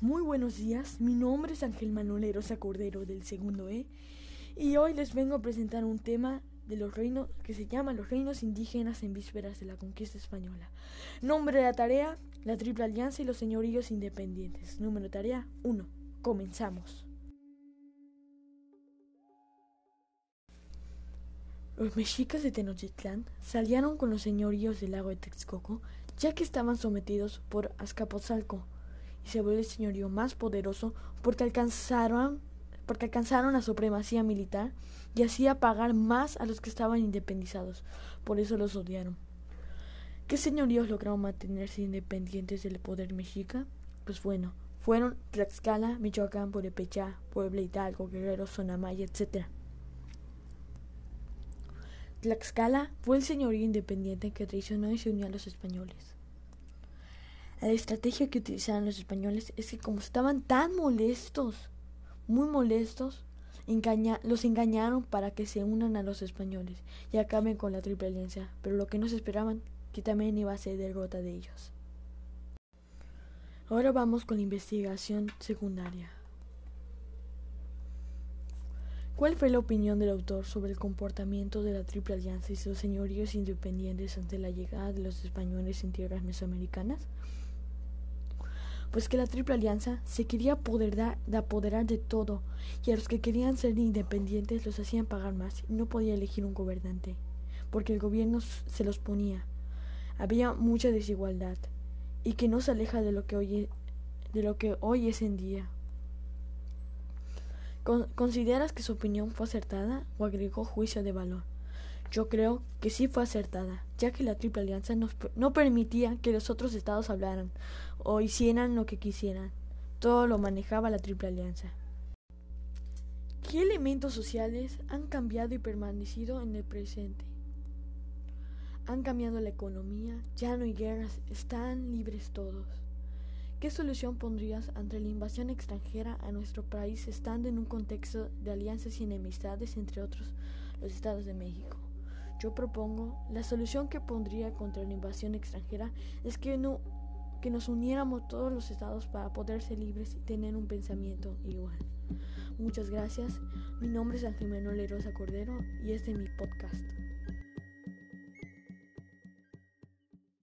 Muy buenos días, mi nombre es Ángel Manuel Rosa Cordero del segundo E y hoy les vengo a presentar un tema de los reinos que se llama Los reinos indígenas en vísperas de la conquista española. Nombre de la tarea, la Triple Alianza y los señoríos independientes. Número de tarea 1. Comenzamos. Los mexicas de Tenochtitlán salieron con los señoríos del lago de Texcoco, ya que estaban sometidos por Azcapotzalco se volvió el señorío más poderoso porque alcanzaron, porque alcanzaron la supremacía militar y hacía pagar más a los que estaban independizados. Por eso los odiaron. ¿Qué señoríos lograron mantenerse independientes del poder mexica? Pues bueno, fueron Tlaxcala, Michoacán, Purepecha, Puebla, Hidalgo, Guerrero, Sonamaya, etc. Tlaxcala fue el señorío independiente que traicionó y se unió a los españoles. La estrategia que utilizaron los españoles es que como estaban tan molestos, muy molestos, los engañaron para que se unan a los españoles y acaben con la triple alianza, pero lo que no se esperaban que también iba a ser derrota de ellos. Ahora vamos con la investigación secundaria. ¿Cuál fue la opinión del autor sobre el comportamiento de la Triple Alianza y sus señoríos independientes ante la llegada de los españoles en tierras mesoamericanas? Pues que la Triple Alianza se quería apoderar, de apoderar de todo, y a los que querían ser independientes los hacían pagar más, y no podía elegir un gobernante, porque el gobierno se los ponía. Había mucha desigualdad, y que no se aleja de lo que hoy, de lo que hoy es en día. ¿Consideras que su opinión fue acertada o agregó juicio de valor? Yo creo que sí fue acertada, ya que la Triple Alianza no permitía que los otros estados hablaran o hicieran lo que quisieran. Todo lo manejaba la Triple Alianza. ¿Qué elementos sociales han cambiado y permanecido en el presente? Han cambiado la economía, ya no hay guerras, están libres todos. ¿Qué solución pondrías ante la invasión extranjera a nuestro país estando en un contexto de alianzas y enemistades entre otros los estados de México? Yo propongo, la solución que pondría contra la invasión extranjera es que, no, que nos uniéramos todos los estados para poder ser libres y tener un pensamiento igual. Muchas gracias. Mi nombre es Ángel Manuel Rosa Cordero y este es mi podcast.